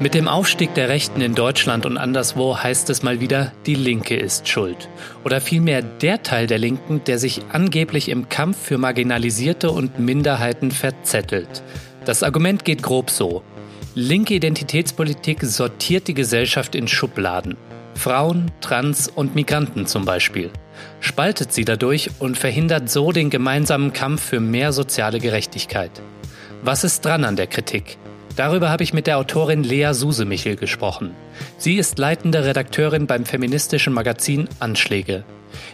Mit dem Aufstieg der Rechten in Deutschland und anderswo heißt es mal wieder, die Linke ist schuld. Oder vielmehr der Teil der Linken, der sich angeblich im Kampf für Marginalisierte und Minderheiten verzettelt. Das Argument geht grob so. Linke Identitätspolitik sortiert die Gesellschaft in Schubladen. Frauen, Trans und Migranten zum Beispiel. Spaltet sie dadurch und verhindert so den gemeinsamen Kampf für mehr soziale Gerechtigkeit. Was ist dran an der Kritik? Darüber habe ich mit der Autorin Lea Susemichel gesprochen. Sie ist leitende Redakteurin beim feministischen Magazin Anschläge.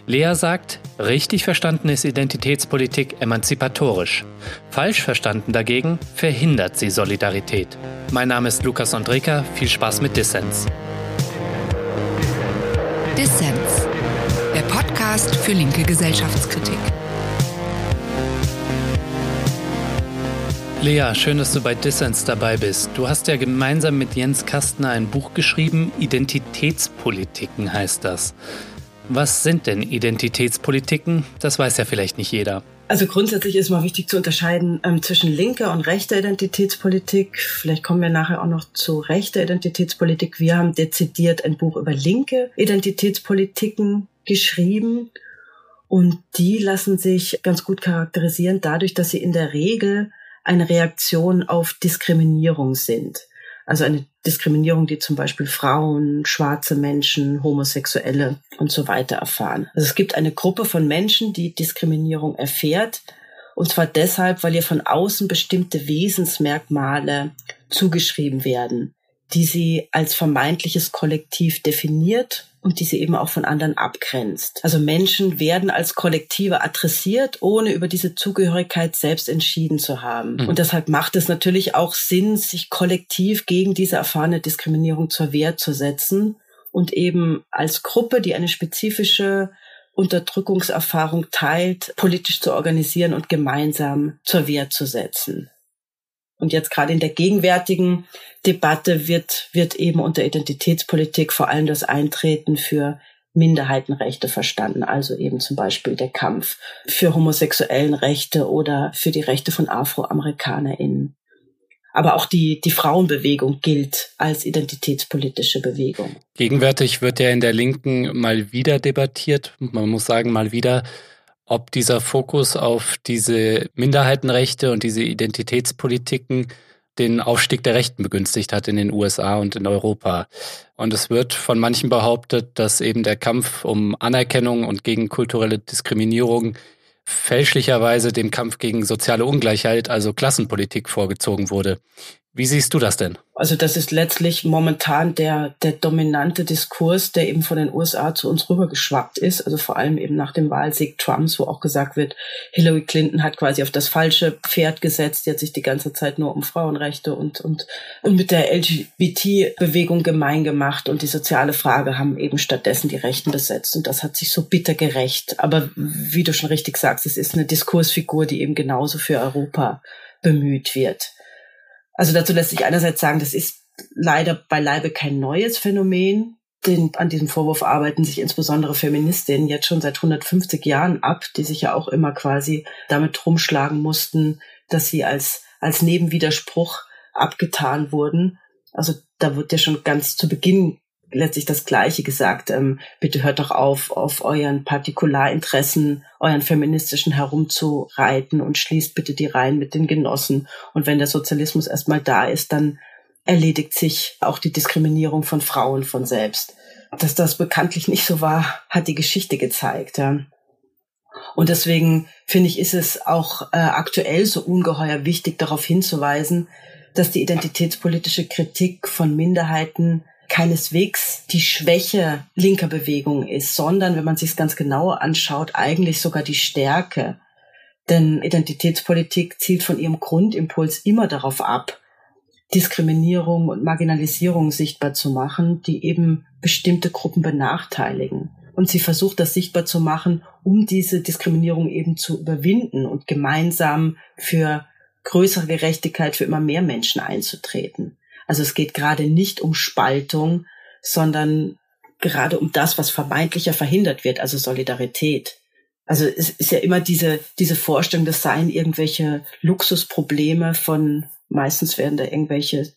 Lea sagt, richtig verstanden ist Identitätspolitik emanzipatorisch. Falsch verstanden dagegen verhindert sie Solidarität. Mein Name ist Lukas Andreka, viel Spaß mit Dissens. Dissens, der Podcast für linke Gesellschaftskritik. Lea, schön, dass du bei Dissens dabei bist. Du hast ja gemeinsam mit Jens Kastner ein Buch geschrieben, Identitätspolitiken heißt das. Was sind denn Identitätspolitiken? Das weiß ja vielleicht nicht jeder. Also grundsätzlich ist mal wichtig zu unterscheiden ähm, zwischen linker und rechter Identitätspolitik. Vielleicht kommen wir nachher auch noch zu rechter Identitätspolitik. Wir haben dezidiert ein Buch über linke Identitätspolitiken geschrieben. Und die lassen sich ganz gut charakterisieren dadurch, dass sie in der Regel eine Reaktion auf Diskriminierung sind. Also eine Diskriminierung, die zum Beispiel Frauen, schwarze Menschen, Homosexuelle und so weiter erfahren. Also es gibt eine Gruppe von Menschen, die Diskriminierung erfährt. Und zwar deshalb, weil ihr von außen bestimmte Wesensmerkmale zugeschrieben werden, die sie als vermeintliches Kollektiv definiert und die sie eben auch von anderen abgrenzt. Also Menschen werden als Kollektive adressiert, ohne über diese Zugehörigkeit selbst entschieden zu haben. Mhm. Und deshalb macht es natürlich auch Sinn, sich kollektiv gegen diese erfahrene Diskriminierung zur Wehr zu setzen und eben als Gruppe, die eine spezifische Unterdrückungserfahrung teilt, politisch zu organisieren und gemeinsam zur Wehr zu setzen. Und jetzt gerade in der gegenwärtigen Debatte wird, wird eben unter Identitätspolitik vor allem das Eintreten für Minderheitenrechte verstanden, also eben zum Beispiel der Kampf für homosexuellen Rechte oder für die Rechte von AfroamerikanerInnen. Aber auch die, die Frauenbewegung gilt als identitätspolitische Bewegung. Gegenwärtig wird ja in der Linken mal wieder debattiert. Man muss sagen, mal wieder ob dieser Fokus auf diese Minderheitenrechte und diese Identitätspolitiken den Aufstieg der Rechten begünstigt hat in den USA und in Europa. Und es wird von manchen behauptet, dass eben der Kampf um Anerkennung und gegen kulturelle Diskriminierung fälschlicherweise dem Kampf gegen soziale Ungleichheit, also Klassenpolitik, vorgezogen wurde. Wie siehst du das denn? Also das ist letztlich momentan der, der dominante Diskurs, der eben von den USA zu uns rübergeschwappt ist. Also vor allem eben nach dem Wahlsieg Trumps, wo auch gesagt wird, Hillary Clinton hat quasi auf das falsche Pferd gesetzt. Die hat sich die ganze Zeit nur um Frauenrechte und, und, und mit der LGBT-Bewegung gemein gemacht. Und die soziale Frage haben eben stattdessen die Rechten besetzt. Und das hat sich so bitter gerecht. Aber wie du schon richtig sagst, es ist eine Diskursfigur, die eben genauso für Europa bemüht wird. Also dazu lässt sich einerseits sagen, das ist leider beileibe kein neues Phänomen. Denn an diesem Vorwurf arbeiten sich insbesondere Feministinnen jetzt schon seit 150 Jahren ab, die sich ja auch immer quasi damit rumschlagen mussten, dass sie als, als Nebenwiderspruch abgetan wurden. Also da wird ja schon ganz zu Beginn letztlich das Gleiche gesagt. Ähm, bitte hört doch auf, auf euren Partikularinteressen, euren feministischen herumzureiten und schließt bitte die Reihen mit den Genossen. Und wenn der Sozialismus erstmal da ist, dann erledigt sich auch die Diskriminierung von Frauen von selbst. Dass das bekanntlich nicht so war, hat die Geschichte gezeigt. Ja. Und deswegen finde ich, ist es auch äh, aktuell so ungeheuer wichtig, darauf hinzuweisen, dass die identitätspolitische Kritik von Minderheiten keineswegs die Schwäche linker Bewegung ist, sondern wenn man sich es ganz genauer anschaut, eigentlich sogar die Stärke. Denn Identitätspolitik zielt von ihrem Grundimpuls immer darauf ab, Diskriminierung und Marginalisierung sichtbar zu machen, die eben bestimmte Gruppen benachteiligen. Und sie versucht das sichtbar zu machen, um diese Diskriminierung eben zu überwinden und gemeinsam für größere Gerechtigkeit für immer mehr Menschen einzutreten. Also es geht gerade nicht um Spaltung, sondern gerade um das, was vermeintlicher verhindert wird, also Solidarität. Also es ist ja immer diese, diese Vorstellung, das seien irgendwelche Luxusprobleme von, meistens werden da irgendwelche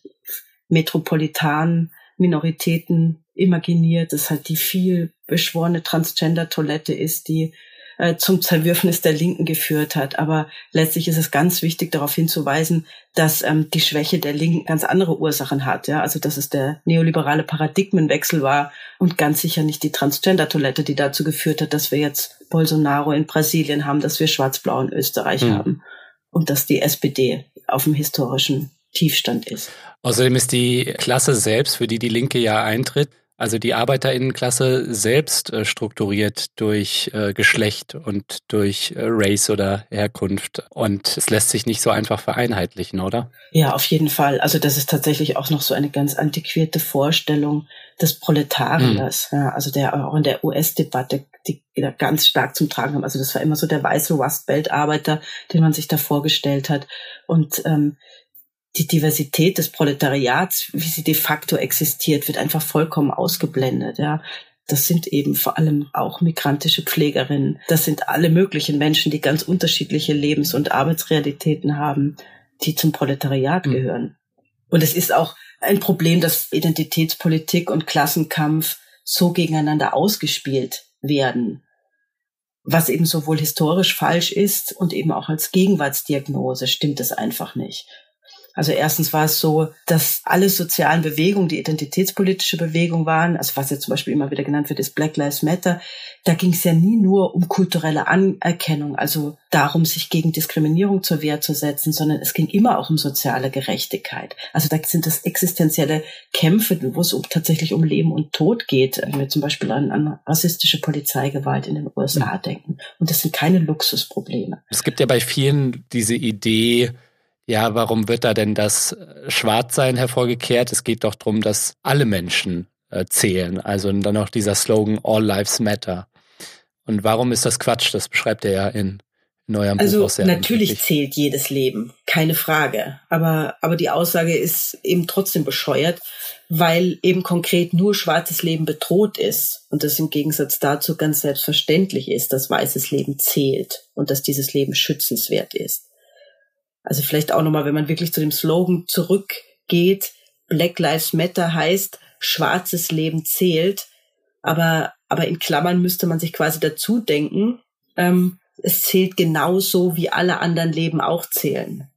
metropolitanen Minoritäten imaginiert, dass halt die viel beschworene Transgender-Toilette ist, die äh, zum Zerwürfnis der Linken geführt hat. Aber letztlich ist es ganz wichtig, darauf hinzuweisen, dass ähm, die Schwäche der Linken ganz andere Ursachen hat. Ja? Also dass es der neoliberale Paradigmenwechsel war und ganz sicher nicht die Transgender-Toilette, die dazu geführt hat, dass wir jetzt Bolsonaro in Brasilien haben, dass wir Schwarz-Blau in Österreich mhm. haben und dass die SPD auf dem historischen Tiefstand ist. Außerdem ist die Klasse selbst, für die die Linke ja eintritt, also die Arbeiterinnenklasse selbst äh, strukturiert durch äh, Geschlecht und durch äh, Race oder Herkunft. Und es lässt sich nicht so einfach vereinheitlichen, oder? Ja, auf jeden Fall. Also das ist tatsächlich auch noch so eine ganz antiquierte Vorstellung des Proletariers. Mhm. Ja, also der auch in der US-Debatte, die da ganz stark zum Tragen haben. Also das war immer so der weiße Rust Belt-Arbeiter, den man sich da vorgestellt hat. Und ähm, die Diversität des Proletariats, wie sie de facto existiert, wird einfach vollkommen ausgeblendet. Ja, das sind eben vor allem auch migrantische Pflegerinnen. Das sind alle möglichen Menschen, die ganz unterschiedliche Lebens- und Arbeitsrealitäten haben, die zum Proletariat mhm. gehören. Und es ist auch ein Problem, dass Identitätspolitik und Klassenkampf so gegeneinander ausgespielt werden, was eben sowohl historisch falsch ist und eben auch als Gegenwartsdiagnose stimmt es einfach nicht. Also erstens war es so, dass alle sozialen Bewegungen, die identitätspolitische Bewegung waren, also was jetzt zum Beispiel immer wieder genannt wird, ist Black Lives Matter, da ging es ja nie nur um kulturelle Anerkennung, also darum, sich gegen Diskriminierung zur Wehr zu setzen, sondern es ging immer auch um soziale Gerechtigkeit. Also da sind das existenzielle Kämpfe, wo es um, tatsächlich um Leben und Tod geht, wenn wir zum Beispiel an, an rassistische Polizeigewalt in den USA mhm. denken. Und das sind keine Luxusprobleme. Es gibt ja bei vielen diese Idee, ja, warum wird da denn das Schwarzsein hervorgekehrt? Es geht doch darum, dass alle Menschen äh, zählen. Also dann noch dieser Slogan All Lives Matter. Und warum ist das Quatsch? Das beschreibt er ja in, in eurem also Buch auch sehr natürlich endlich. zählt jedes Leben, keine Frage. Aber, aber die Aussage ist eben trotzdem bescheuert, weil eben konkret nur schwarzes Leben bedroht ist und das im Gegensatz dazu ganz selbstverständlich ist, dass weißes Leben zählt und dass dieses Leben schützenswert ist. Also vielleicht auch nochmal, wenn man wirklich zu dem Slogan zurückgeht, Black Lives Matter heißt, schwarzes Leben zählt, aber, aber in Klammern müsste man sich quasi dazu denken, ähm, es zählt genauso, wie alle anderen Leben auch zählen.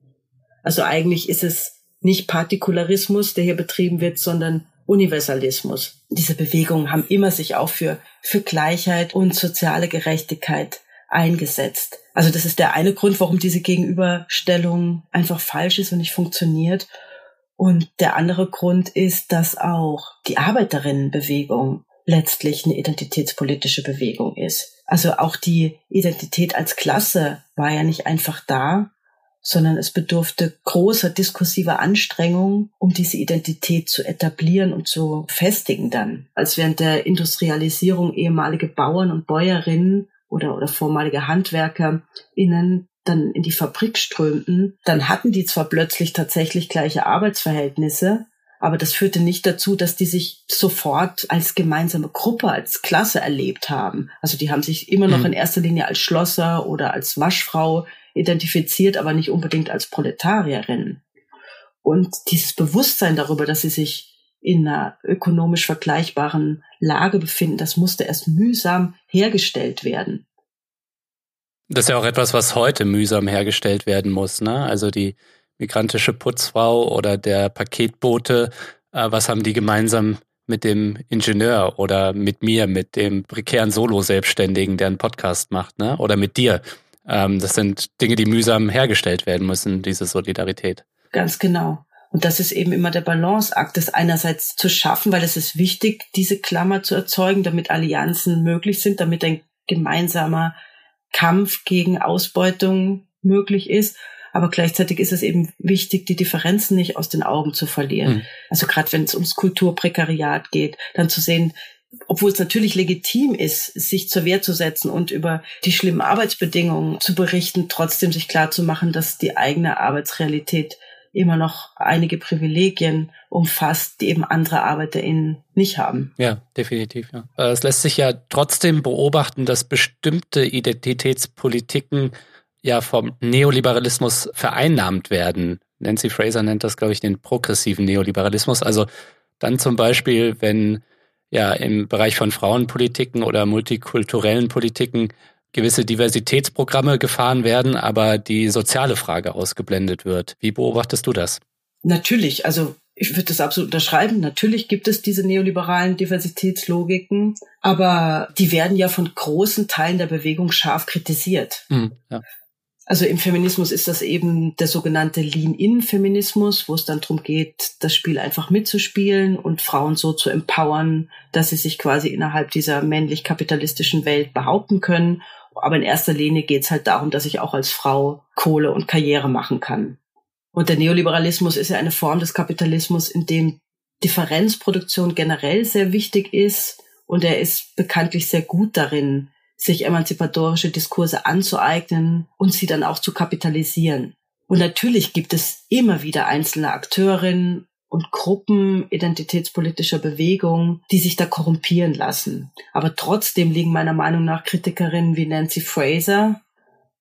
Also eigentlich ist es nicht Partikularismus, der hier betrieben wird, sondern Universalismus. Diese Bewegungen haben immer sich auch für, für Gleichheit und soziale Gerechtigkeit eingesetzt. Also das ist der eine Grund, warum diese Gegenüberstellung einfach falsch ist und nicht funktioniert. Und der andere Grund ist, dass auch die Arbeiterinnenbewegung letztlich eine identitätspolitische Bewegung ist. Also auch die Identität als Klasse war ja nicht einfach da, sondern es bedurfte großer diskursiver Anstrengung, um diese Identität zu etablieren und zu festigen dann. Als während der Industrialisierung ehemalige Bauern und Bäuerinnen oder, oder vormalige HandwerkerInnen dann in die Fabrik strömten, dann hatten die zwar plötzlich tatsächlich gleiche Arbeitsverhältnisse, aber das führte nicht dazu, dass die sich sofort als gemeinsame Gruppe, als Klasse erlebt haben. Also die haben sich immer noch mhm. in erster Linie als Schlosser oder als Waschfrau identifiziert, aber nicht unbedingt als Proletarierinnen. Und dieses Bewusstsein darüber, dass sie sich in einer ökonomisch vergleichbaren Lage befinden, das musste erst mühsam hergestellt werden. Das ist ja auch etwas, was heute mühsam hergestellt werden muss. Ne? Also die migrantische Putzfrau oder der Paketbote, äh, was haben die gemeinsam mit dem Ingenieur oder mit mir, mit dem prekären Solo-Selbstständigen, der einen Podcast macht, ne? oder mit dir? Ähm, das sind Dinge, die mühsam hergestellt werden müssen, diese Solidarität. Ganz genau. Und das ist eben immer der Balanceakt, das einerseits zu schaffen, weil es ist wichtig, diese Klammer zu erzeugen, damit Allianzen möglich sind, damit ein gemeinsamer Kampf gegen Ausbeutung möglich ist. Aber gleichzeitig ist es eben wichtig, die Differenzen nicht aus den Augen zu verlieren. Mhm. Also gerade wenn es ums Kulturprekariat geht, dann zu sehen, obwohl es natürlich legitim ist, sich zur Wehr zu setzen und über die schlimmen Arbeitsbedingungen zu berichten, trotzdem sich klar zu machen, dass die eigene Arbeitsrealität immer noch einige Privilegien umfasst, die eben andere ArbeiterInnen nicht haben. Ja, definitiv. Ja. Äh, es lässt sich ja trotzdem beobachten, dass bestimmte Identitätspolitiken ja vom Neoliberalismus vereinnahmt werden. Nancy Fraser nennt das, glaube ich, den progressiven Neoliberalismus. Also dann zum Beispiel, wenn ja im Bereich von Frauenpolitiken oder multikulturellen Politiken gewisse Diversitätsprogramme gefahren werden, aber die soziale Frage ausgeblendet wird. Wie beobachtest du das? Natürlich, also ich würde das absolut unterschreiben. Natürlich gibt es diese neoliberalen Diversitätslogiken, aber die werden ja von großen Teilen der Bewegung scharf kritisiert. Mhm, ja. Also im Feminismus ist das eben der sogenannte Lean-In-Feminismus, wo es dann darum geht, das Spiel einfach mitzuspielen und Frauen so zu empowern, dass sie sich quasi innerhalb dieser männlich-kapitalistischen Welt behaupten können. Aber in erster Linie geht es halt darum, dass ich auch als Frau Kohle und Karriere machen kann. Und der Neoliberalismus ist ja eine Form des Kapitalismus, in dem Differenzproduktion generell sehr wichtig ist und er ist bekanntlich sehr gut darin, sich emanzipatorische Diskurse anzueignen und sie dann auch zu kapitalisieren. Und natürlich gibt es immer wieder einzelne Akteurinnen und Gruppen identitätspolitischer Bewegungen, die sich da korrumpieren lassen. Aber trotzdem liegen meiner Meinung nach Kritikerinnen wie Nancy Fraser,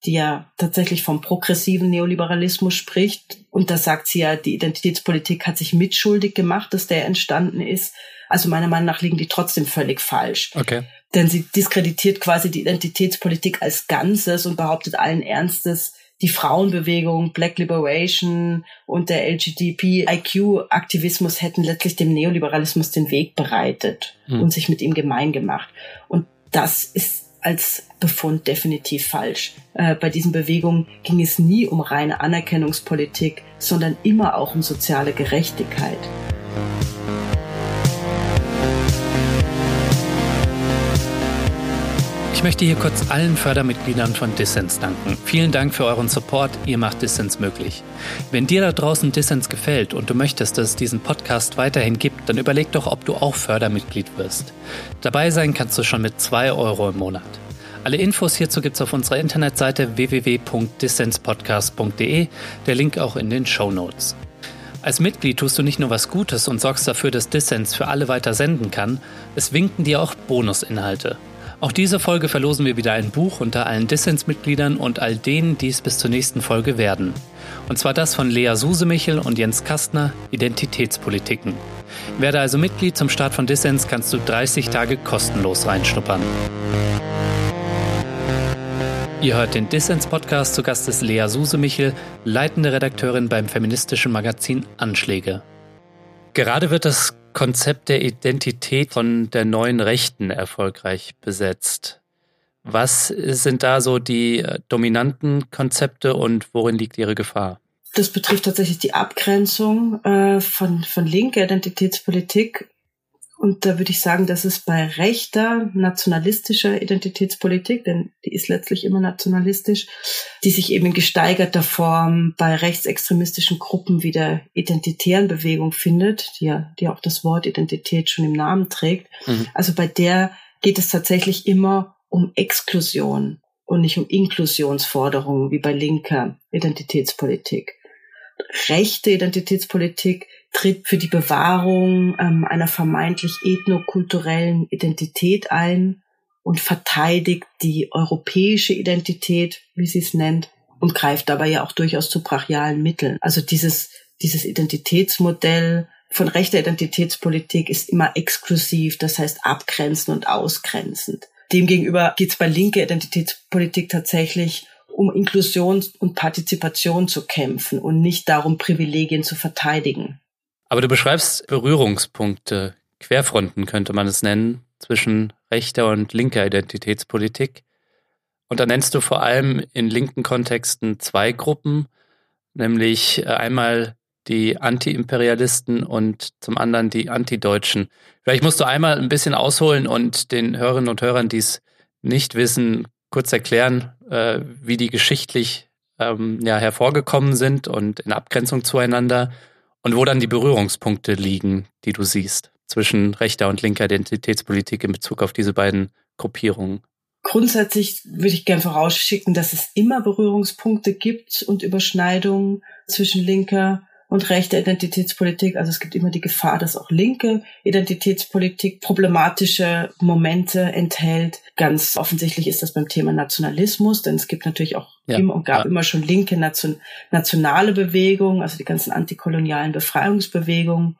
die ja tatsächlich vom progressiven Neoliberalismus spricht. Und da sagt sie ja, die Identitätspolitik hat sich mitschuldig gemacht, dass der entstanden ist. Also meiner Meinung nach liegen die trotzdem völlig falsch. Okay. Denn sie diskreditiert quasi die Identitätspolitik als Ganzes und behauptet allen Ernstes, die Frauenbewegung, Black Liberation und der LGBTIQ-Aktivismus hätten letztlich dem Neoliberalismus den Weg bereitet hm. und sich mit ihm gemein gemacht. Und das ist als Befund definitiv falsch. Äh, bei diesen Bewegungen ging es nie um reine Anerkennungspolitik, sondern immer auch um soziale Gerechtigkeit. Ich möchte hier kurz allen Fördermitgliedern von Dissens danken. Vielen Dank für euren Support, ihr macht Dissens möglich. Wenn dir da draußen Dissens gefällt und du möchtest, dass es diesen Podcast weiterhin gibt, dann überleg doch, ob du auch Fördermitglied wirst. Dabei sein kannst du schon mit 2 Euro im Monat. Alle Infos hierzu gibt es auf unserer Internetseite www.dissenspodcast.de, der Link auch in den Show Notes. Als Mitglied tust du nicht nur was Gutes und sorgst dafür, dass Dissens für alle weiter senden kann, es winken dir auch Bonusinhalte. Auch diese Folge verlosen wir wieder ein Buch unter allen Dissens-Mitgliedern und all denen, die es bis zur nächsten Folge werden. Und zwar das von Lea Susemichel und Jens Kastner, Identitätspolitiken. Werde also Mitglied zum Start von Dissens, kannst du 30 Tage kostenlos reinschnuppern. Ihr hört den Dissens-Podcast. Zu Gast ist Lea Susemichel, leitende Redakteurin beim feministischen Magazin Anschläge. Gerade wird das Konzept der Identität von der neuen Rechten erfolgreich besetzt. Was sind da so die äh, dominanten Konzepte und worin liegt ihre Gefahr? Das betrifft tatsächlich die Abgrenzung äh, von, von linker Identitätspolitik und da würde ich sagen, dass es bei rechter, nationalistischer Identitätspolitik, denn die ist letztlich immer nationalistisch, die sich eben in gesteigerter Form bei rechtsextremistischen Gruppen wie der identitären Bewegung findet, die ja, die auch das Wort Identität schon im Namen trägt. Mhm. Also bei der geht es tatsächlich immer um Exklusion und nicht um Inklusionsforderungen wie bei linker Identitätspolitik. Rechte Identitätspolitik tritt für die Bewahrung ähm, einer vermeintlich ethnokulturellen Identität ein und verteidigt die europäische Identität, wie sie es nennt, und greift dabei ja auch durchaus zu brachialen Mitteln. Also dieses, dieses Identitätsmodell von rechter Identitätspolitik ist immer exklusiv, das heißt abgrenzend und ausgrenzend. Demgegenüber geht es bei linker Identitätspolitik tatsächlich um Inklusion und Partizipation zu kämpfen und nicht darum, Privilegien zu verteidigen. Aber du beschreibst Berührungspunkte, Querfronten könnte man es nennen, zwischen rechter und linker Identitätspolitik. Und da nennst du vor allem in linken Kontexten zwei Gruppen, nämlich äh, einmal die Anti-Imperialisten und zum anderen die Anti-Deutschen. Vielleicht musst du einmal ein bisschen ausholen und den Hörerinnen und Hörern, die es nicht wissen, kurz erklären, äh, wie die geschichtlich ähm, ja, hervorgekommen sind und in Abgrenzung zueinander und wo dann die Berührungspunkte liegen, die du siehst zwischen rechter und linker Identitätspolitik in Bezug auf diese beiden Gruppierungen? Grundsätzlich würde ich gern vorausschicken, dass es immer Berührungspunkte gibt und Überschneidungen zwischen linker und rechte Identitätspolitik. Also es gibt immer die Gefahr, dass auch linke Identitätspolitik problematische Momente enthält. Ganz offensichtlich ist das beim Thema Nationalismus, denn es gibt natürlich auch ja, immer und gab ja. immer schon linke Nation, nationale Bewegungen, also die ganzen antikolonialen Befreiungsbewegungen.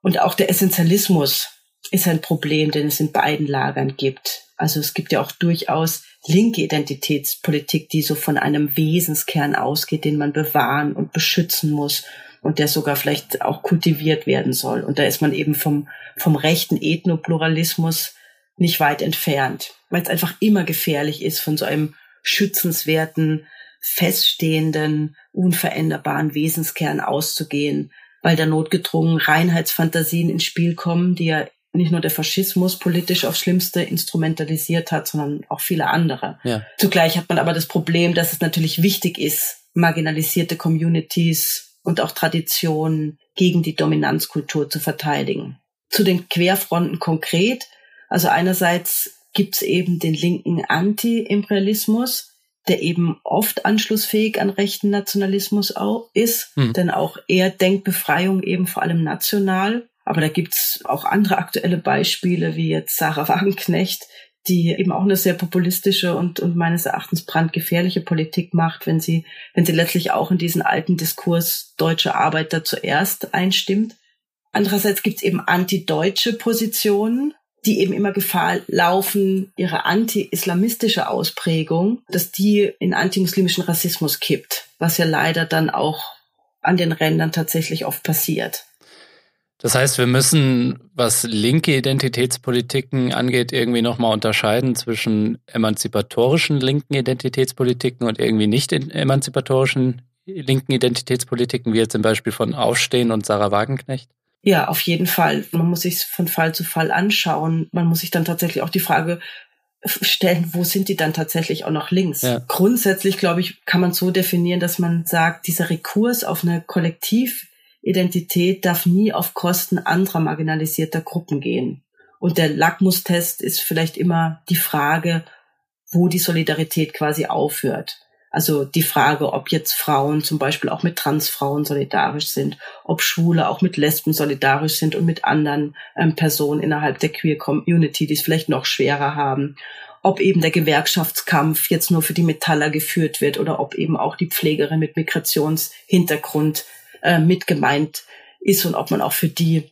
Und auch der Essentialismus ist ein Problem, den es in beiden Lagern gibt. Also es gibt ja auch durchaus linke Identitätspolitik, die so von einem Wesenskern ausgeht, den man bewahren und beschützen muss und der sogar vielleicht auch kultiviert werden soll. Und da ist man eben vom, vom rechten Ethnopluralismus nicht weit entfernt, weil es einfach immer gefährlich ist, von so einem schützenswerten, feststehenden, unveränderbaren Wesenskern auszugehen, weil da notgedrungen Reinheitsfantasien ins Spiel kommen, die ja nicht nur der Faschismus politisch aufs Schlimmste instrumentalisiert hat, sondern auch viele andere. Ja. Zugleich hat man aber das Problem, dass es natürlich wichtig ist, marginalisierte Communities und auch Traditionen gegen die Dominanzkultur zu verteidigen. Zu den Querfronten konkret. Also einerseits gibt's eben den linken Anti-Imperialismus, der eben oft anschlussfähig an rechten Nationalismus auch ist, hm. denn auch er denkt Befreiung eben vor allem national. Aber da gibt's auch andere aktuelle Beispiele, wie jetzt Sarah Wagenknecht, die eben auch eine sehr populistische und, und meines Erachtens brandgefährliche Politik macht, wenn sie, wenn sie letztlich auch in diesen alten Diskurs deutsche Arbeiter zuerst einstimmt. Andererseits gibt es eben antideutsche Positionen, die eben immer Gefahr laufen, ihre anti-islamistische Ausprägung, dass die in antimuslimischen Rassismus kippt, was ja leider dann auch an den Rändern tatsächlich oft passiert. Das heißt, wir müssen, was linke Identitätspolitiken angeht, irgendwie nochmal unterscheiden zwischen emanzipatorischen linken Identitätspolitiken und irgendwie nicht emanzipatorischen linken Identitätspolitiken, wie jetzt zum Beispiel von Aufstehen und Sarah Wagenknecht? Ja, auf jeden Fall. Man muss sich von Fall zu Fall anschauen. Man muss sich dann tatsächlich auch die Frage stellen, wo sind die dann tatsächlich auch noch links? Ja. Grundsätzlich, glaube ich, kann man so definieren, dass man sagt, dieser Rekurs auf eine Kollektiv Identität darf nie auf Kosten anderer marginalisierter Gruppen gehen. Und der Lackmustest ist vielleicht immer die Frage, wo die Solidarität quasi aufhört. Also die Frage, ob jetzt Frauen zum Beispiel auch mit Transfrauen solidarisch sind, ob Schwule auch mit Lesben solidarisch sind und mit anderen ähm, Personen innerhalb der Queer Community, die es vielleicht noch schwerer haben, ob eben der Gewerkschaftskampf jetzt nur für die Metaller geführt wird oder ob eben auch die Pflegerin mit Migrationshintergrund äh, mit gemeint ist und ob man auch für die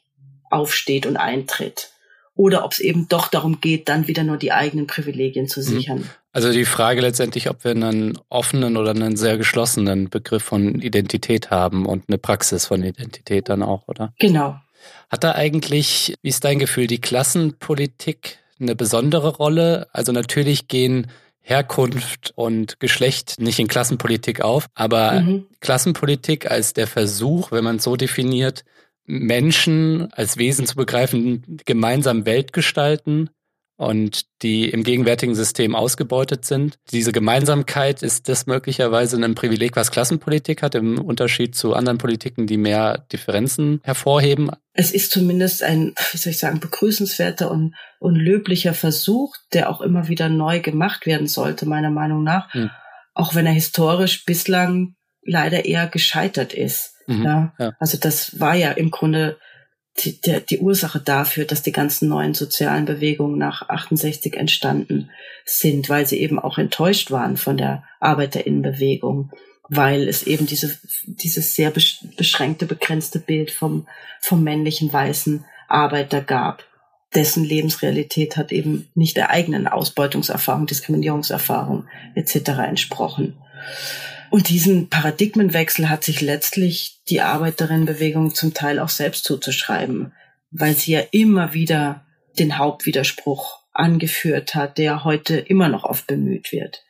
aufsteht und eintritt. Oder ob es eben doch darum geht, dann wieder nur die eigenen Privilegien zu mhm. sichern. Also die Frage letztendlich, ob wir einen offenen oder einen sehr geschlossenen Begriff von Identität haben und eine Praxis von Identität dann auch, oder? Genau. Hat da eigentlich, wie ist dein Gefühl, die Klassenpolitik eine besondere Rolle? Also natürlich gehen Herkunft und Geschlecht nicht in Klassenpolitik auf, aber mhm. Klassenpolitik als der Versuch, wenn man es so definiert, Menschen als Wesen zu begreifen, gemeinsam Welt gestalten und die im gegenwärtigen System ausgebeutet sind. Diese Gemeinsamkeit ist das möglicherweise ein Privileg, was Klassenpolitik hat, im Unterschied zu anderen Politiken, die mehr Differenzen hervorheben. Es ist zumindest ein, wie soll ich sagen, begrüßenswerter und, und löblicher Versuch, der auch immer wieder neu gemacht werden sollte, meiner Meinung nach. Hm. Auch wenn er historisch bislang leider eher gescheitert ist. Mhm, ja. ja. Also das war ja im Grunde die, die, die Ursache dafür, dass die ganzen neuen sozialen Bewegungen nach 68 entstanden sind, weil sie eben auch enttäuscht waren von der Arbeiterinnenbewegung, weil es eben diese, dieses sehr beschränkte, begrenzte Bild vom, vom männlichen weißen Arbeiter gab. Dessen Lebensrealität hat eben nicht der eigenen Ausbeutungserfahrung, Diskriminierungserfahrung etc. entsprochen. Und diesen Paradigmenwechsel hat sich letztlich die Arbeiterinnenbewegung zum Teil auch selbst zuzuschreiben, weil sie ja immer wieder den Hauptwiderspruch angeführt hat, der heute immer noch oft bemüht wird.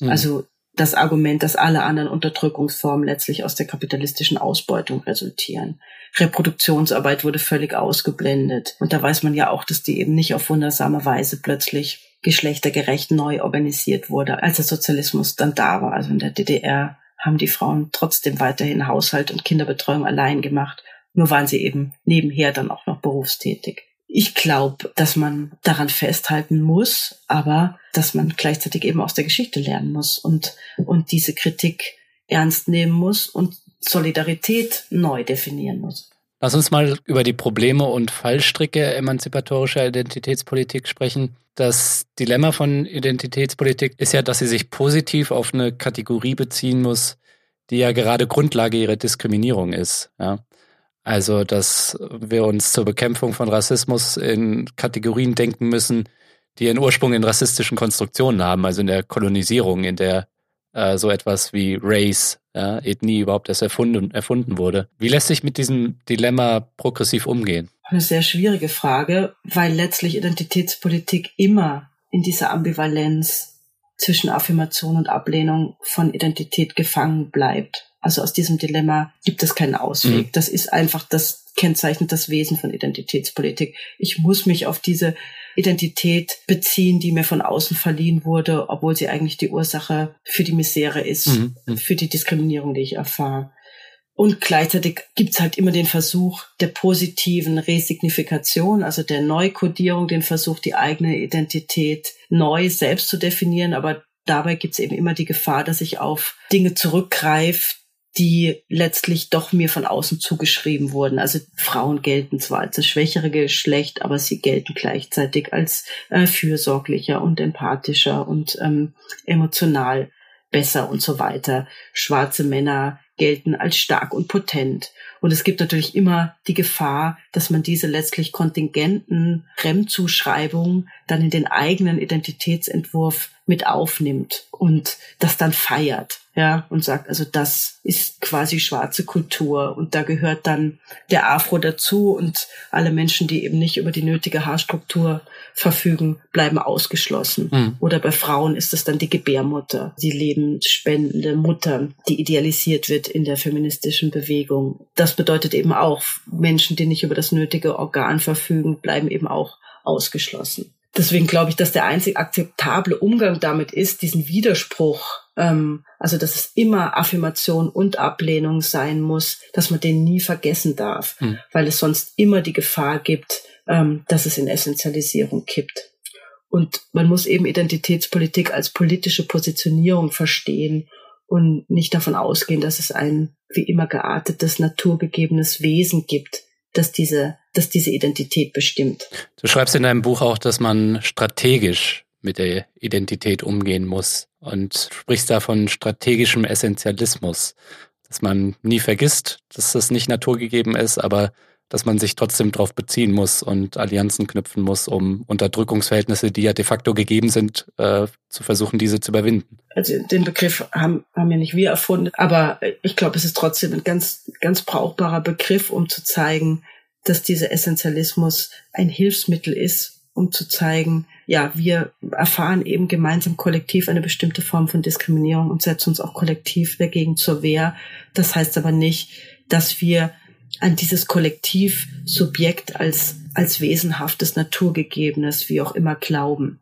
Mhm. Also das Argument, dass alle anderen Unterdrückungsformen letztlich aus der kapitalistischen Ausbeutung resultieren. Reproduktionsarbeit wurde völlig ausgeblendet. Und da weiß man ja auch, dass die eben nicht auf wundersame Weise plötzlich geschlechtergerecht neu organisiert wurde, als der Sozialismus dann da war. Also in der DDR haben die Frauen trotzdem weiterhin Haushalt und Kinderbetreuung allein gemacht. Nur waren sie eben nebenher dann auch noch berufstätig. Ich glaube, dass man daran festhalten muss, aber dass man gleichzeitig eben aus der Geschichte lernen muss und, und diese Kritik ernst nehmen muss und Solidarität neu definieren muss. Lass uns mal über die Probleme und Fallstricke emanzipatorischer Identitätspolitik sprechen. Das Dilemma von Identitätspolitik ist ja, dass sie sich positiv auf eine Kategorie beziehen muss, die ja gerade Grundlage ihrer Diskriminierung ist. Ja? Also, dass wir uns zur Bekämpfung von Rassismus in Kategorien denken müssen, die ihren Ursprung in rassistischen Konstruktionen haben, also in der Kolonisierung, in der äh, so etwas wie Race, ja, Ethnie überhaupt erst erfunden, erfunden wurde. Wie lässt sich mit diesem Dilemma progressiv umgehen? Eine sehr schwierige Frage, weil letztlich Identitätspolitik immer in dieser Ambivalenz zwischen Affirmation und Ablehnung von Identität gefangen bleibt. Also aus diesem Dilemma gibt es keinen Ausweg. Mhm. Das ist einfach das kennzeichnet das Wesen von Identitätspolitik. Ich muss mich auf diese Identität beziehen, die mir von außen verliehen wurde, obwohl sie eigentlich die Ursache für die Misere ist, mhm. mhm. für die Diskriminierung, die ich erfahre. Und gleichzeitig gibt's halt immer den Versuch der positiven Resignifikation, also der Neukodierung, den Versuch, die eigene Identität neu selbst zu definieren. Aber dabei gibt's eben immer die Gefahr, dass ich auf Dinge zurückgreife, die letztlich doch mir von außen zugeschrieben wurden. Also Frauen gelten zwar als das schwächere Geschlecht, aber sie gelten gleichzeitig als äh, fürsorglicher und empathischer und ähm, emotional besser und so weiter. Schwarze Männer gelten als stark und potent. Und es gibt natürlich immer die Gefahr, dass man diese letztlich kontingenten Fremdzuschreibungen dann in den eigenen Identitätsentwurf mit aufnimmt und das dann feiert ja, und sagt, also das ist quasi schwarze Kultur und da gehört dann der Afro dazu und alle Menschen, die eben nicht über die nötige Haarstruktur verfügen, bleiben ausgeschlossen. Mhm. Oder bei Frauen ist es dann die Gebärmutter, die lebensspendende Mutter, die idealisiert wird in der feministischen Bewegung. Das bedeutet eben auch, Menschen, die nicht über das nötige Organ verfügen, bleiben eben auch ausgeschlossen. Deswegen glaube ich, dass der einzig akzeptable Umgang damit ist, diesen Widerspruch, ähm, also dass es immer Affirmation und Ablehnung sein muss, dass man den nie vergessen darf, mhm. weil es sonst immer die Gefahr gibt, ähm, dass es in Essentialisierung kippt. Und man muss eben Identitätspolitik als politische Positionierung verstehen und nicht davon ausgehen, dass es ein wie immer geartetes, naturgegebenes Wesen gibt, das diese das diese Identität bestimmt. Du schreibst in deinem Buch auch, dass man strategisch mit der Identität umgehen muss und sprichst da von strategischem Essentialismus, dass man nie vergisst, dass das nicht naturgegeben ist, aber dass man sich trotzdem darauf beziehen muss und Allianzen knüpfen muss, um Unterdrückungsverhältnisse, die ja de facto gegeben sind, äh, zu versuchen, diese zu überwinden. Also den Begriff haben, haben ja nicht wir erfunden, aber ich glaube, es ist trotzdem ein ganz, ganz brauchbarer Begriff, um zu zeigen, dass dieser Essentialismus ein Hilfsmittel ist, um zu zeigen, ja, wir erfahren eben gemeinsam kollektiv eine bestimmte Form von Diskriminierung und setzen uns auch kollektiv dagegen zur Wehr. Das heißt aber nicht, dass wir an dieses Kollektivsubjekt als, als wesenhaftes, naturgegebenes, wie auch immer glauben.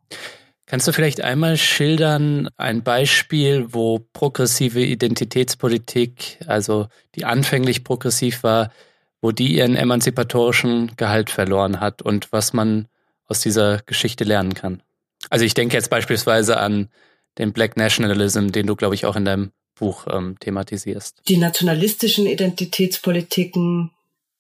Kannst du vielleicht einmal schildern ein Beispiel, wo progressive Identitätspolitik, also die anfänglich progressiv war, wo die ihren emanzipatorischen Gehalt verloren hat und was man aus dieser Geschichte lernen kann. Also ich denke jetzt beispielsweise an den Black Nationalism, den du, glaube ich, auch in deinem Buch ähm, thematisierst. Die nationalistischen Identitätspolitiken,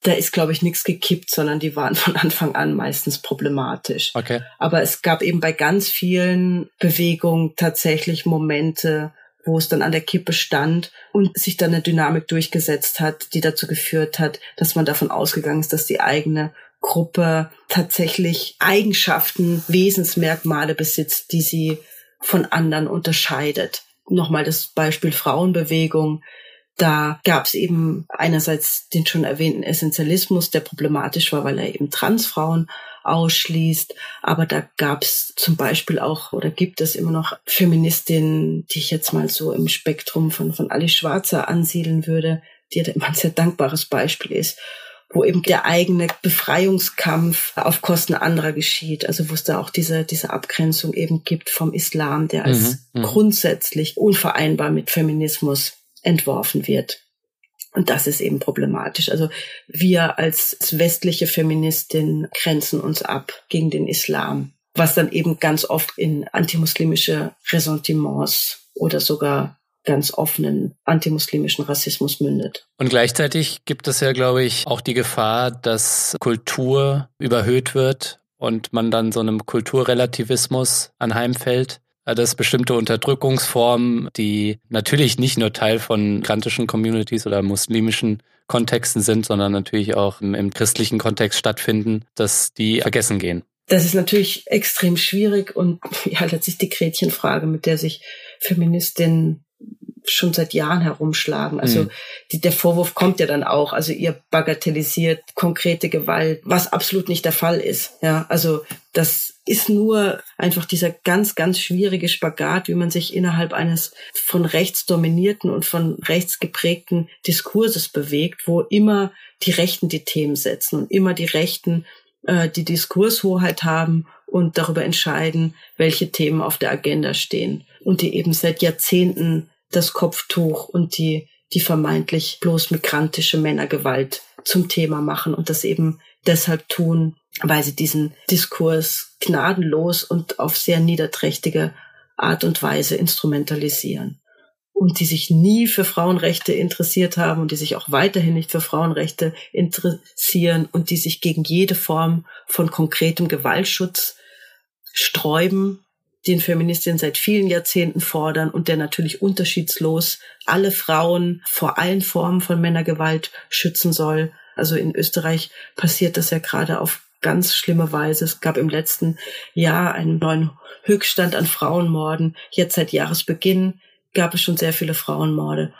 da ist, glaube ich, nichts gekippt, sondern die waren von Anfang an meistens problematisch. Okay. Aber es gab eben bei ganz vielen Bewegungen tatsächlich Momente, wo es dann an der Kippe stand und sich dann eine Dynamik durchgesetzt hat, die dazu geführt hat, dass man davon ausgegangen ist, dass die eigene Gruppe tatsächlich Eigenschaften, Wesensmerkmale besitzt, die sie von anderen unterscheidet. Nochmal das Beispiel Frauenbewegung. Da gab es eben einerseits den schon erwähnten Essentialismus, der problematisch war, weil er eben Transfrauen ausschließt. Aber da gab es zum Beispiel auch oder gibt es immer noch Feministinnen, die ich jetzt mal so im Spektrum von, von Alice Schwarzer ansiedeln würde, die ja immer ein sehr dankbares Beispiel ist wo eben der eigene Befreiungskampf auf Kosten anderer geschieht. Also wo es da auch diese, diese Abgrenzung eben gibt vom Islam, der als mhm, mhm. grundsätzlich unvereinbar mit Feminismus entworfen wird. Und das ist eben problematisch. Also wir als westliche Feministin grenzen uns ab gegen den Islam, was dann eben ganz oft in antimuslimische Ressentiments oder sogar ganz offenen antimuslimischen Rassismus mündet. Und gleichzeitig gibt es ja, glaube ich, auch die Gefahr, dass Kultur überhöht wird und man dann so einem Kulturrelativismus anheimfällt dass bestimmte Unterdrückungsformen, die natürlich nicht nur Teil von migrantischen Communities oder muslimischen Kontexten sind, sondern natürlich auch im, im christlichen Kontext stattfinden, dass die vergessen gehen. Das ist natürlich extrem schwierig und ja, letztlich die Gretchenfrage, mit der sich Feministinnen schon seit Jahren herumschlagen. Also mhm. die, der Vorwurf kommt ja dann auch. Also ihr bagatellisiert konkrete Gewalt, was absolut nicht der Fall ist. Ja, also das ist nur einfach dieser ganz, ganz schwierige Spagat, wie man sich innerhalb eines von rechts dominierten und von rechts geprägten Diskurses bewegt, wo immer die Rechten die Themen setzen und immer die Rechten äh, die Diskurshoheit haben und darüber entscheiden, welche Themen auf der Agenda stehen und die eben seit Jahrzehnten das Kopftuch und die, die vermeintlich bloß migrantische Männergewalt zum Thema machen und das eben deshalb tun, weil sie diesen Diskurs gnadenlos und auf sehr niederträchtige Art und Weise instrumentalisieren. Und die sich nie für Frauenrechte interessiert haben und die sich auch weiterhin nicht für Frauenrechte interessieren und die sich gegen jede Form von konkretem Gewaltschutz sträuben den Feministinnen seit vielen Jahrzehnten fordern und der natürlich unterschiedslos alle Frauen vor allen Formen von Männergewalt schützen soll. Also in Österreich passiert das ja gerade auf ganz schlimme Weise. Es gab im letzten Jahr einen neuen Höchststand an Frauenmorden. Jetzt seit Jahresbeginn gab es schon sehr viele Frauenmorde.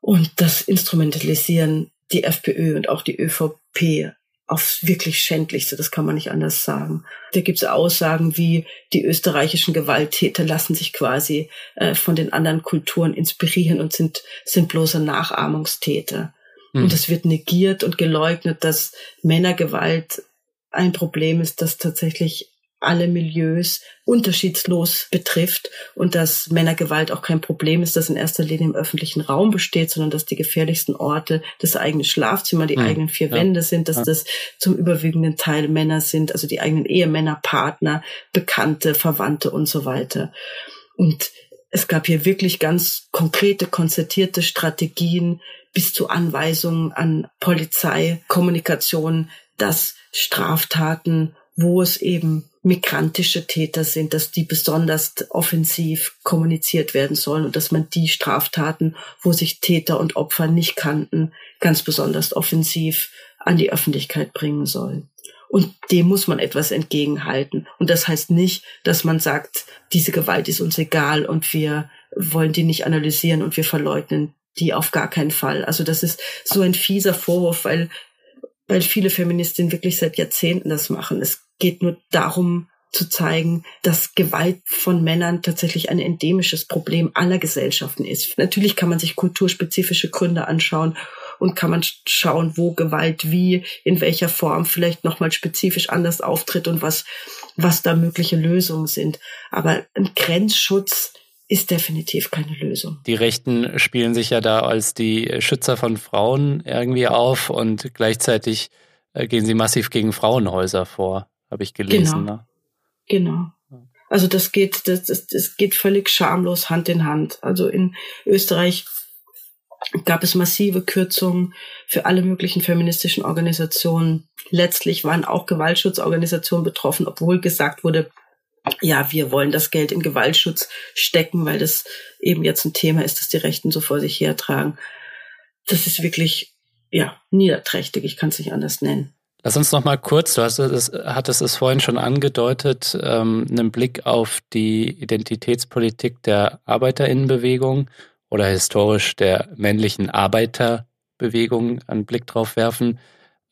Und das instrumentalisieren die FPÖ und auch die ÖVP aufs wirklich Schändlichste, das kann man nicht anders sagen. Da gibt es Aussagen wie, die österreichischen Gewalttäter lassen sich quasi äh, von den anderen Kulturen inspirieren und sind, sind bloße Nachahmungstäter. Mhm. Und es wird negiert und geleugnet, dass Männergewalt ein Problem ist, das tatsächlich alle Milieus unterschiedslos betrifft und dass Männergewalt auch kein Problem ist, das in erster Linie im öffentlichen Raum besteht, sondern dass die gefährlichsten Orte das eigene Schlafzimmer, die mhm. eigenen vier ja. Wände sind, dass ja. das zum überwiegenden Teil Männer sind, also die eigenen Ehemänner, Partner, Bekannte, Verwandte und so weiter. Und es gab hier wirklich ganz konkrete, konzertierte Strategien bis zu Anweisungen an Polizei, Kommunikation, dass Straftaten, wo es eben migrantische Täter sind, dass die besonders offensiv kommuniziert werden sollen und dass man die Straftaten, wo sich Täter und Opfer nicht kannten, ganz besonders offensiv an die Öffentlichkeit bringen soll. Und dem muss man etwas entgegenhalten. Und das heißt nicht, dass man sagt, diese Gewalt ist uns egal und wir wollen die nicht analysieren und wir verleugnen die auf gar keinen Fall. Also das ist so ein fieser Vorwurf, weil weil viele Feministinnen wirklich seit Jahrzehnten das machen. Es geht nur darum, zu zeigen, dass Gewalt von Männern tatsächlich ein endemisches Problem aller Gesellschaften ist. Natürlich kann man sich kulturspezifische Gründe anschauen und kann man schauen, wo Gewalt wie, in welcher Form vielleicht nochmal spezifisch anders auftritt und was, was da mögliche Lösungen sind. Aber ein Grenzschutz ist definitiv keine Lösung. Die Rechten spielen sich ja da als die Schützer von Frauen irgendwie auf und gleichzeitig äh, gehen sie massiv gegen Frauenhäuser vor, habe ich gelesen. Genau. Ne? Genau. Also das geht, das, das, das geht völlig schamlos Hand in Hand. Also in Österreich gab es massive Kürzungen für alle möglichen feministischen Organisationen. Letztlich waren auch Gewaltschutzorganisationen betroffen, obwohl gesagt wurde, ja, wir wollen das Geld in Gewaltschutz stecken, weil das eben jetzt ein Thema ist, das die Rechten so vor sich hertragen. Das ist wirklich, ja, niederträchtig. Ich kann es nicht anders nennen. Lass uns noch mal kurz, du hast es, hattest es vorhin schon angedeutet, ähm, einen Blick auf die Identitätspolitik der Arbeiterinnenbewegung oder historisch der männlichen Arbeiterbewegung einen Blick drauf werfen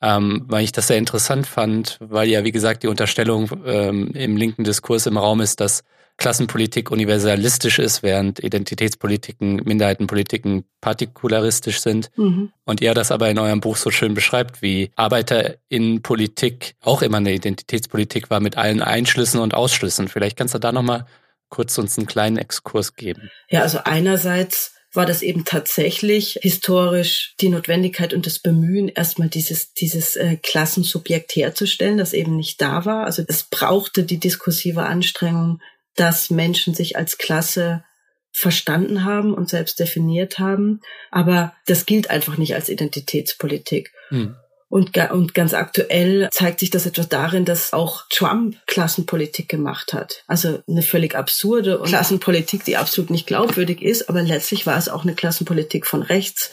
ähm, weil ich das sehr interessant fand, weil ja, wie gesagt, die Unterstellung ähm, im linken Diskurs im Raum ist, dass Klassenpolitik universalistisch ist, während Identitätspolitiken, Minderheitenpolitiken partikularistisch sind. Mhm. Und ihr das aber in eurem Buch so schön beschreibt, wie Arbeiterinnenpolitik auch immer eine Identitätspolitik war mit allen Einschlüssen und Ausschlüssen. Vielleicht kannst du da nochmal kurz uns einen kleinen Exkurs geben. Ja, also einerseits war das eben tatsächlich historisch die Notwendigkeit und das Bemühen, erstmal dieses, dieses äh, Klassensubjekt herzustellen, das eben nicht da war. Also es brauchte die diskursive Anstrengung, dass Menschen sich als Klasse verstanden haben und selbst definiert haben. Aber das gilt einfach nicht als Identitätspolitik. Hm. Und, und ganz aktuell zeigt sich das etwa darin, dass auch Trump Klassenpolitik gemacht hat. Also eine völlig absurde Klassenpolitik, die absolut nicht glaubwürdig ist, aber letztlich war es auch eine Klassenpolitik von rechts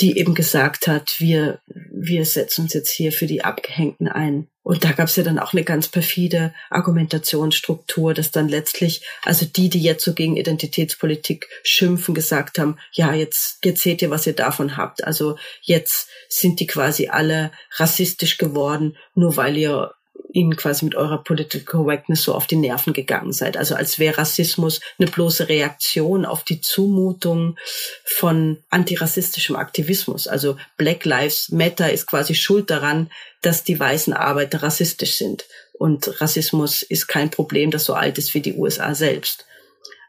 die eben gesagt hat, wir, wir setzen uns jetzt hier für die Abgehängten ein. Und da gab es ja dann auch eine ganz perfide Argumentationsstruktur, dass dann letztlich, also die, die jetzt so gegen Identitätspolitik schimpfen, gesagt haben, ja, jetzt, jetzt seht ihr, was ihr davon habt. Also jetzt sind die quasi alle rassistisch geworden, nur weil ihr ihnen quasi mit eurer Political Correctness so auf die Nerven gegangen seid. Also als wäre Rassismus eine bloße Reaktion auf die Zumutung von antirassistischem Aktivismus. Also Black Lives Matter ist quasi schuld daran, dass die weißen Arbeiter rassistisch sind. Und Rassismus ist kein Problem, das so alt ist wie die USA selbst.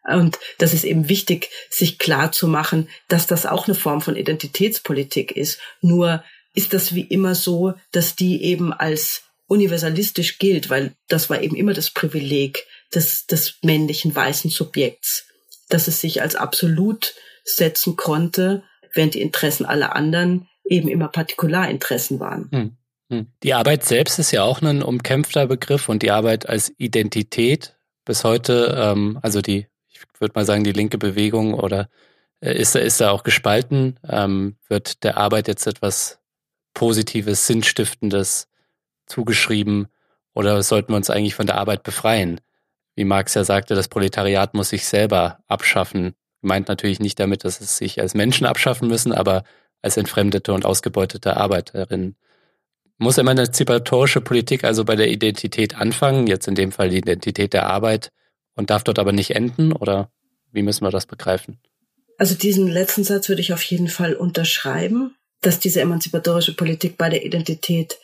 Und das ist eben wichtig, sich klar zu machen, dass das auch eine Form von Identitätspolitik ist. Nur ist das wie immer so, dass die eben als universalistisch gilt, weil das war eben immer das Privileg des, des männlichen weißen Subjekts, dass es sich als absolut setzen konnte, während die Interessen aller anderen eben immer Partikularinteressen waren. Hm. Hm. Die Arbeit selbst ist ja auch ein umkämpfter Begriff und die Arbeit als Identität bis heute, ähm, also die, ich würde mal sagen, die linke Bewegung oder äh, ist, ist da auch gespalten, ähm, wird der Arbeit jetzt etwas Positives, Sinnstiftendes zugeschrieben oder sollten wir uns eigentlich von der Arbeit befreien? Wie Marx ja sagte, das Proletariat muss sich selber abschaffen. Meint natürlich nicht damit, dass es sich als Menschen abschaffen müssen, aber als entfremdete und ausgebeutete Arbeiterinnen. Muss emanzipatorische Politik also bei der Identität anfangen, jetzt in dem Fall die Identität der Arbeit, und darf dort aber nicht enden? Oder wie müssen wir das begreifen? Also diesen letzten Satz würde ich auf jeden Fall unterschreiben, dass diese emanzipatorische Politik bei der Identität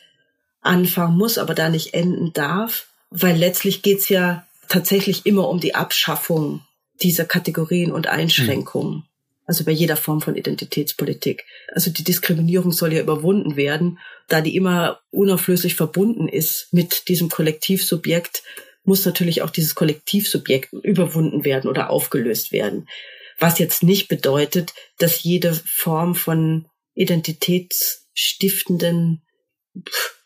anfangen muss, aber da nicht enden darf, weil letztlich geht's ja tatsächlich immer um die Abschaffung dieser Kategorien und Einschränkungen. Mhm. Also bei jeder Form von Identitätspolitik. Also die Diskriminierung soll ja überwunden werden. Da die immer unauflöslich verbunden ist mit diesem Kollektivsubjekt, muss natürlich auch dieses Kollektivsubjekt überwunden werden oder aufgelöst werden. Was jetzt nicht bedeutet, dass jede Form von identitätsstiftenden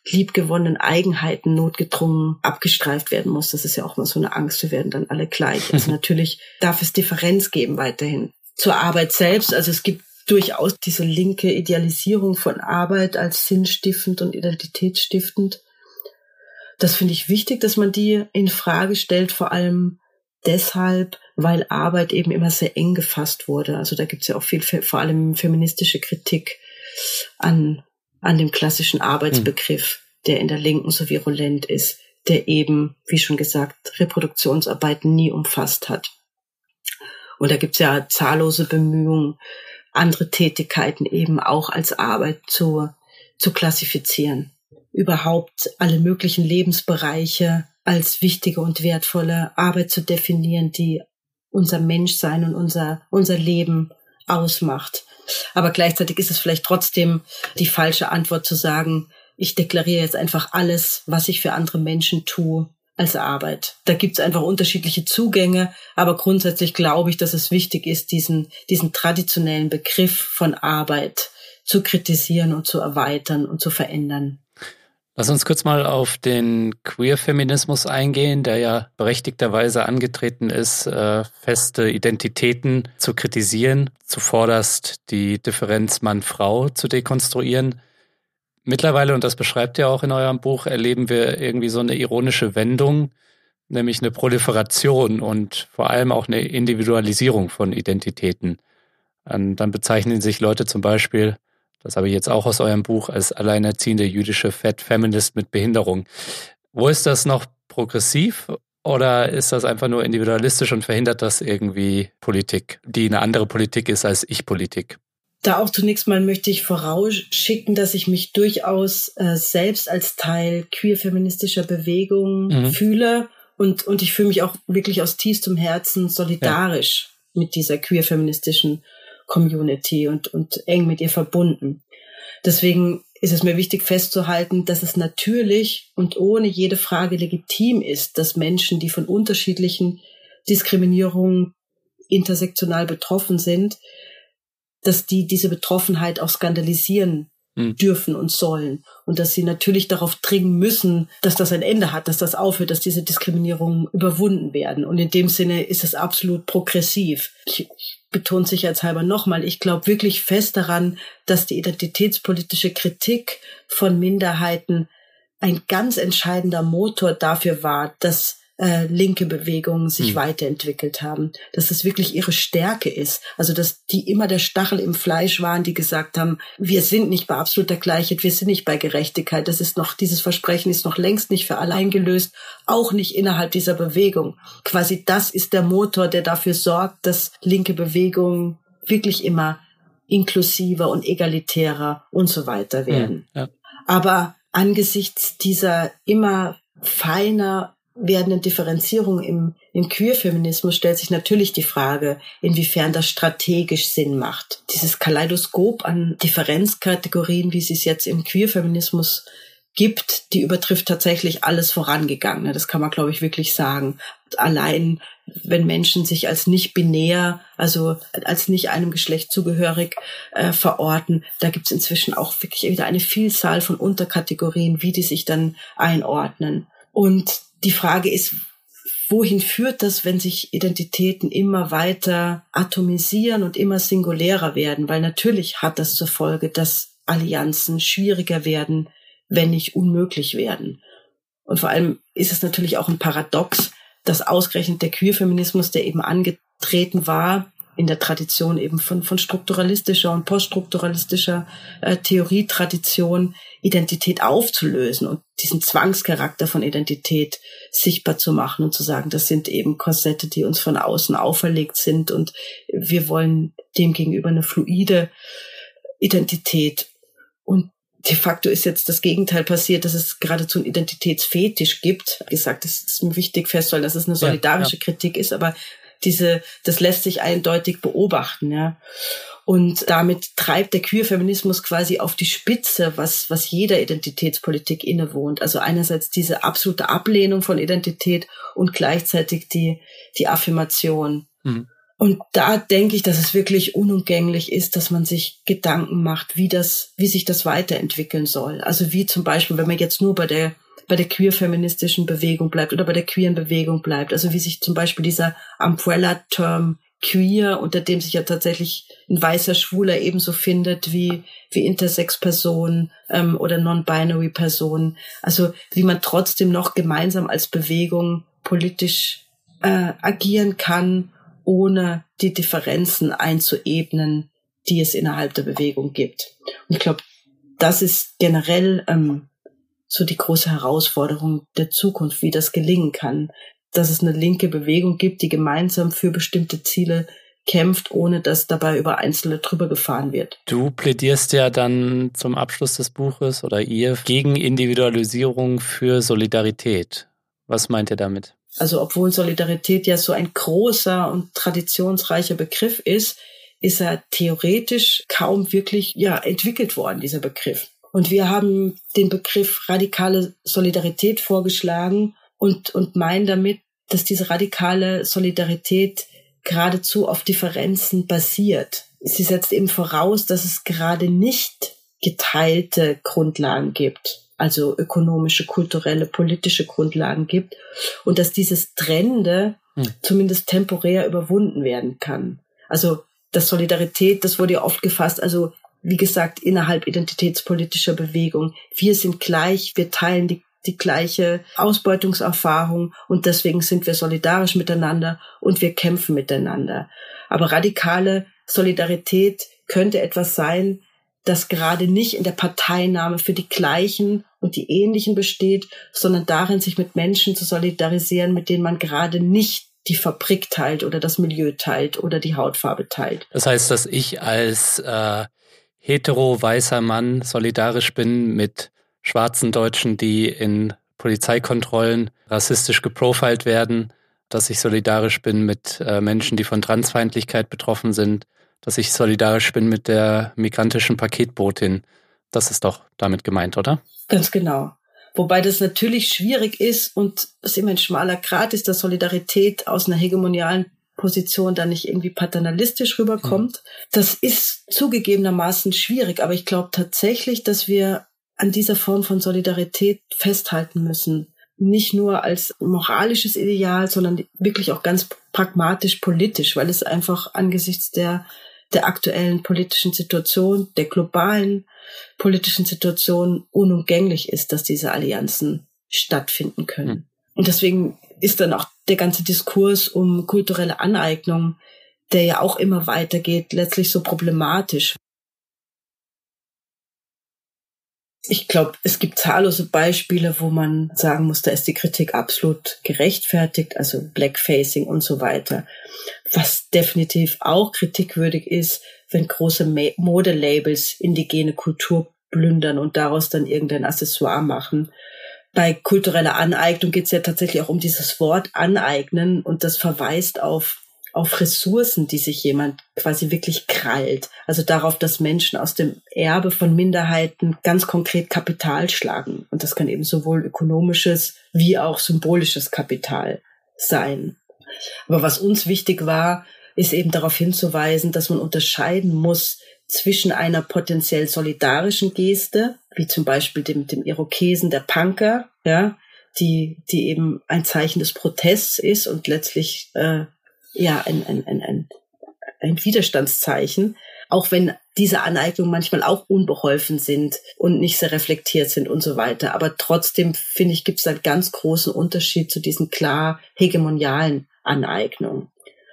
liebgewonnenen Eigenheiten notgedrungen abgestreift werden muss. Das ist ja auch mal so eine Angst, wir werden dann alle gleich. Also natürlich darf es Differenz geben weiterhin. Zur Arbeit selbst, also es gibt durchaus diese linke Idealisierung von Arbeit als sinnstiftend und identitätsstiftend. Das finde ich wichtig, dass man die in Frage stellt, vor allem deshalb, weil Arbeit eben immer sehr eng gefasst wurde. Also da gibt es ja auch viel, vor allem feministische Kritik an an dem klassischen Arbeitsbegriff, der in der Linken so virulent ist, der eben, wie schon gesagt, Reproduktionsarbeiten nie umfasst hat. Und da gibt's ja zahllose Bemühungen, andere Tätigkeiten eben auch als Arbeit zu, zu klassifizieren. Überhaupt alle möglichen Lebensbereiche als wichtige und wertvolle Arbeit zu definieren, die unser Menschsein und unser, unser Leben ausmacht. Aber gleichzeitig ist es vielleicht trotzdem die falsche Antwort zu sagen, ich deklariere jetzt einfach alles, was ich für andere Menschen tue, als Arbeit. Da gibt es einfach unterschiedliche Zugänge, aber grundsätzlich glaube ich, dass es wichtig ist, diesen, diesen traditionellen Begriff von Arbeit zu kritisieren und zu erweitern und zu verändern. Lass uns kurz mal auf den Queer-Feminismus eingehen, der ja berechtigterweise angetreten ist, äh, feste Identitäten zu kritisieren, zuvorderst die Differenz Mann-Frau zu dekonstruieren. Mittlerweile, und das beschreibt ihr auch in eurem Buch, erleben wir irgendwie so eine ironische Wendung, nämlich eine Proliferation und vor allem auch eine Individualisierung von Identitäten. Und dann bezeichnen sich Leute zum Beispiel das habe ich jetzt auch aus eurem Buch als alleinerziehende jüdische Fat Feminist mit Behinderung. Wo ist das noch progressiv oder ist das einfach nur individualistisch und verhindert das irgendwie Politik, die eine andere Politik ist als Ich-Politik? Da auch zunächst mal möchte ich vorausschicken, dass ich mich durchaus äh, selbst als Teil queer-feministischer Bewegung mhm. fühle und, und ich fühle mich auch wirklich aus tiefstem Herzen solidarisch ja. mit dieser queer-feministischen Community und, und eng mit ihr verbunden. Deswegen ist es mir wichtig festzuhalten, dass es natürlich und ohne jede Frage legitim ist, dass Menschen, die von unterschiedlichen Diskriminierungen intersektional betroffen sind, dass die diese Betroffenheit auch skandalisieren hm. dürfen und sollen. Und dass sie natürlich darauf dringen müssen, dass das ein Ende hat, dass das aufhört, dass diese Diskriminierungen überwunden werden. Und in dem Sinne ist es absolut progressiv. Ich, ich betone sicherheitshalber nochmal, ich glaube wirklich fest daran, dass die identitätspolitische Kritik von Minderheiten ein ganz entscheidender Motor dafür war, dass äh, linke Bewegungen sich hm. weiterentwickelt haben, dass es wirklich ihre Stärke ist. Also dass die immer der Stachel im Fleisch waren, die gesagt haben, wir sind nicht bei absoluter Gleichheit, wir sind nicht bei Gerechtigkeit. Das ist noch, dieses Versprechen ist noch längst nicht für alle eingelöst, auch nicht innerhalb dieser Bewegung. Quasi das ist der Motor, der dafür sorgt, dass linke Bewegungen wirklich immer inklusiver und egalitärer und so weiter werden. Ja, ja. Aber angesichts dieser immer feiner werdenden Differenzierung im, im Queerfeminismus stellt sich natürlich die Frage, inwiefern das strategisch Sinn macht. Dieses Kaleidoskop an Differenzkategorien, wie es es jetzt im Queerfeminismus gibt, die übertrifft tatsächlich alles Vorangegangene. Das kann man, glaube ich, wirklich sagen. Allein, wenn Menschen sich als nicht binär, also als nicht einem Geschlecht zugehörig äh, verorten, da gibt es inzwischen auch wirklich wieder eine Vielzahl von Unterkategorien, wie die sich dann einordnen. Und die Frage ist, wohin führt das, wenn sich Identitäten immer weiter atomisieren und immer singulärer werden? Weil natürlich hat das zur Folge, dass Allianzen schwieriger werden, wenn nicht unmöglich werden. Und vor allem ist es natürlich auch ein Paradox, dass ausgerechnet der Queerfeminismus, der eben angetreten war, in der Tradition eben von, von strukturalistischer und poststrukturalistischer äh, Theorietradition Identität aufzulösen und diesen Zwangscharakter von Identität sichtbar zu machen und zu sagen, das sind eben Korsette, die uns von außen auferlegt sind und wir wollen demgegenüber eine fluide Identität. Und de facto ist jetzt das Gegenteil passiert, dass es geradezu einen Identitätsfetisch gibt. Wie gesagt, es ist mir wichtig festzuhalten, dass es eine solidarische ja, ja. Kritik ist, aber diese, das lässt sich eindeutig beobachten, ja. Und damit treibt der Queer-Feminismus quasi auf die Spitze, was, was jeder Identitätspolitik innewohnt. Also einerseits diese absolute Ablehnung von Identität und gleichzeitig die, die Affirmation. Mhm. Und da denke ich, dass es wirklich unumgänglich ist, dass man sich Gedanken macht, wie das, wie sich das weiterentwickeln soll. Also wie zum Beispiel, wenn man jetzt nur bei der bei der queer-feministischen Bewegung bleibt oder bei der queeren Bewegung bleibt. Also wie sich zum Beispiel dieser Umbrella-Term queer, unter dem sich ja tatsächlich ein weißer Schwuler ebenso findet wie, wie Intersex-Personen ähm, oder Non-Binary-Personen. Also wie man trotzdem noch gemeinsam als Bewegung politisch äh, agieren kann, ohne die Differenzen einzuebnen, die es innerhalb der Bewegung gibt. Und ich glaube, das ist generell ähm, so die große Herausforderung der Zukunft, wie das gelingen kann, dass es eine linke Bewegung gibt, die gemeinsam für bestimmte Ziele kämpft, ohne dass dabei über Einzelne drüber gefahren wird. Du plädierst ja dann zum Abschluss des Buches oder ihr gegen Individualisierung für Solidarität. Was meint ihr damit? Also obwohl Solidarität ja so ein großer und traditionsreicher Begriff ist, ist er theoretisch kaum wirklich ja entwickelt worden, dieser Begriff. Und wir haben den Begriff radikale Solidarität vorgeschlagen und, und meinen damit, dass diese radikale Solidarität geradezu auf Differenzen basiert. Sie setzt eben voraus, dass es gerade nicht geteilte Grundlagen gibt, also ökonomische, kulturelle, politische Grundlagen gibt und dass dieses Trennende hm. zumindest temporär überwunden werden kann. Also das Solidarität, das wurde ja oft gefasst, also wie gesagt, innerhalb identitätspolitischer Bewegung. Wir sind gleich, wir teilen die, die gleiche Ausbeutungserfahrung und deswegen sind wir solidarisch miteinander und wir kämpfen miteinander. Aber radikale Solidarität könnte etwas sein, das gerade nicht in der Parteinahme für die Gleichen und die Ähnlichen besteht, sondern darin, sich mit Menschen zu solidarisieren, mit denen man gerade nicht die Fabrik teilt oder das Milieu teilt oder die Hautfarbe teilt. Das heißt, dass ich als äh, hetero weißer Mann solidarisch bin mit schwarzen Deutschen, die in Polizeikontrollen rassistisch geprofilt werden, dass ich solidarisch bin mit äh, Menschen, die von Transfeindlichkeit betroffen sind, dass ich solidarisch bin mit der migrantischen Paketbotin. Das ist doch damit gemeint, oder? Ganz genau. Wobei das natürlich schwierig ist und es immer ein schmaler Grad ist, dass Solidarität aus einer hegemonialen Position dann nicht irgendwie paternalistisch rüberkommt. Mhm. Das ist zugegebenermaßen schwierig, aber ich glaube tatsächlich, dass wir an dieser Form von Solidarität festhalten müssen. Nicht nur als moralisches Ideal, sondern wirklich auch ganz pragmatisch politisch, weil es einfach angesichts der, der aktuellen politischen Situation, der globalen politischen Situation unumgänglich ist, dass diese Allianzen stattfinden können. Mhm. Und deswegen ist dann auch der ganze Diskurs um kulturelle Aneignung, der ja auch immer weitergeht, letztlich so problematisch. Ich glaube, es gibt zahllose Beispiele, wo man sagen muss, da ist die Kritik absolut gerechtfertigt, also Blackfacing und so weiter. Was definitiv auch kritikwürdig ist, wenn große Modelabels indigene Kultur plündern und daraus dann irgendein Accessoire machen bei kultureller Aneignung geht es ja tatsächlich auch um dieses Wort aneignen und das verweist auf auf Ressourcen, die sich jemand quasi wirklich krallt. Also darauf, dass Menschen aus dem Erbe von Minderheiten ganz konkret Kapital schlagen. Und das kann eben sowohl ökonomisches wie auch symbolisches Kapital sein. Aber was uns wichtig war, ist eben darauf hinzuweisen, dass man unterscheiden muss zwischen einer potenziell solidarischen Geste, wie zum Beispiel dem, dem Irokesen der Punker, ja, die, die eben ein Zeichen des Protests ist und letztlich äh, ja ein, ein, ein, ein, ein Widerstandszeichen, auch wenn diese Aneignungen manchmal auch unbeholfen sind und nicht sehr reflektiert sind und so weiter. Aber trotzdem, finde ich, gibt es einen ganz großen Unterschied zu diesen klar hegemonialen Aneignungen.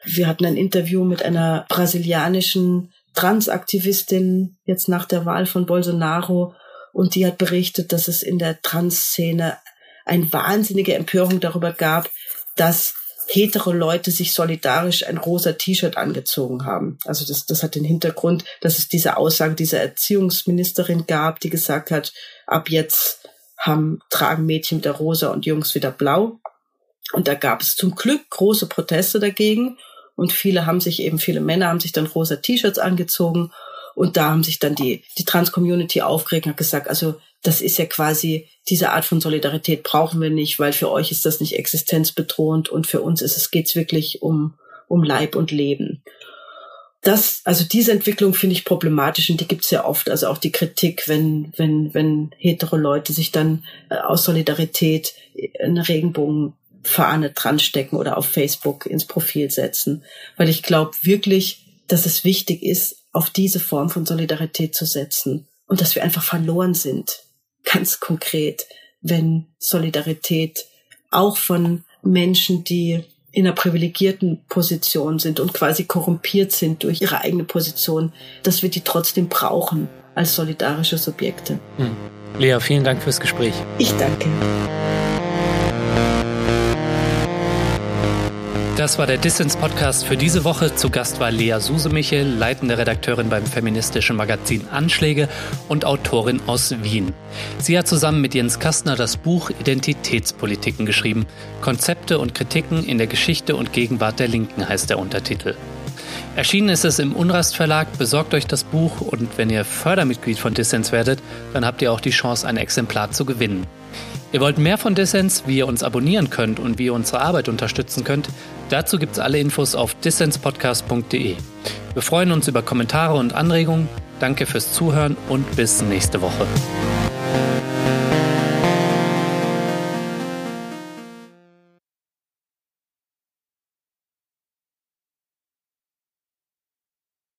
Wir hatten ein Interview mit einer brasilianischen Transaktivistin jetzt nach der Wahl von Bolsonaro und die hat berichtet, dass es in der Trans-Szene eine wahnsinnige Empörung darüber gab, dass hetero Leute sich solidarisch ein rosa T-Shirt angezogen haben. Also das, das hat den Hintergrund, dass es diese Aussage dieser Erziehungsministerin gab, die gesagt hat, ab jetzt haben, tragen Mädchen wieder rosa und Jungs wieder blau. Und da gab es zum Glück große Proteste dagegen. Und viele haben sich eben, viele Männer haben sich dann rosa T-Shirts angezogen. Und da haben sich dann die, die Trans-Community aufgeregt und hat gesagt, also das ist ja quasi, diese Art von Solidarität brauchen wir nicht, weil für euch ist das nicht existenzbedrohend und für uns ist es, geht's wirklich um, um Leib und Leben. Das, also diese Entwicklung finde ich problematisch und die gibt's ja oft. Also auch die Kritik, wenn, wenn, wenn hetero Leute sich dann äh, aus Solidarität eine Regenbogen Fahne dran stecken oder auf Facebook ins Profil setzen. Weil ich glaube wirklich, dass es wichtig ist, auf diese Form von Solidarität zu setzen und dass wir einfach verloren sind. Ganz konkret, wenn Solidarität auch von Menschen, die in einer privilegierten Position sind und quasi korrumpiert sind durch ihre eigene Position, dass wir die trotzdem brauchen als solidarische Subjekte. Hm. Lea, vielen Dank fürs Gespräch. Ich danke. Das war der Distance-Podcast für diese Woche. Zu Gast war Lea Susemichel, leitende Redakteurin beim feministischen Magazin Anschläge und Autorin aus Wien. Sie hat zusammen mit Jens Kastner das Buch Identitätspolitiken geschrieben. Konzepte und Kritiken in der Geschichte und Gegenwart der Linken heißt der Untertitel. Erschienen ist es im Unrast Verlag. Besorgt euch das Buch und wenn ihr Fördermitglied von Dissens werdet, dann habt ihr auch die Chance, ein Exemplar zu gewinnen. Ihr wollt mehr von Dissens, wie ihr uns abonnieren könnt und wie ihr unsere Arbeit unterstützen könnt? Dazu gibt es alle Infos auf dissenspodcast.de. Wir freuen uns über Kommentare und Anregungen. Danke fürs Zuhören und bis nächste Woche.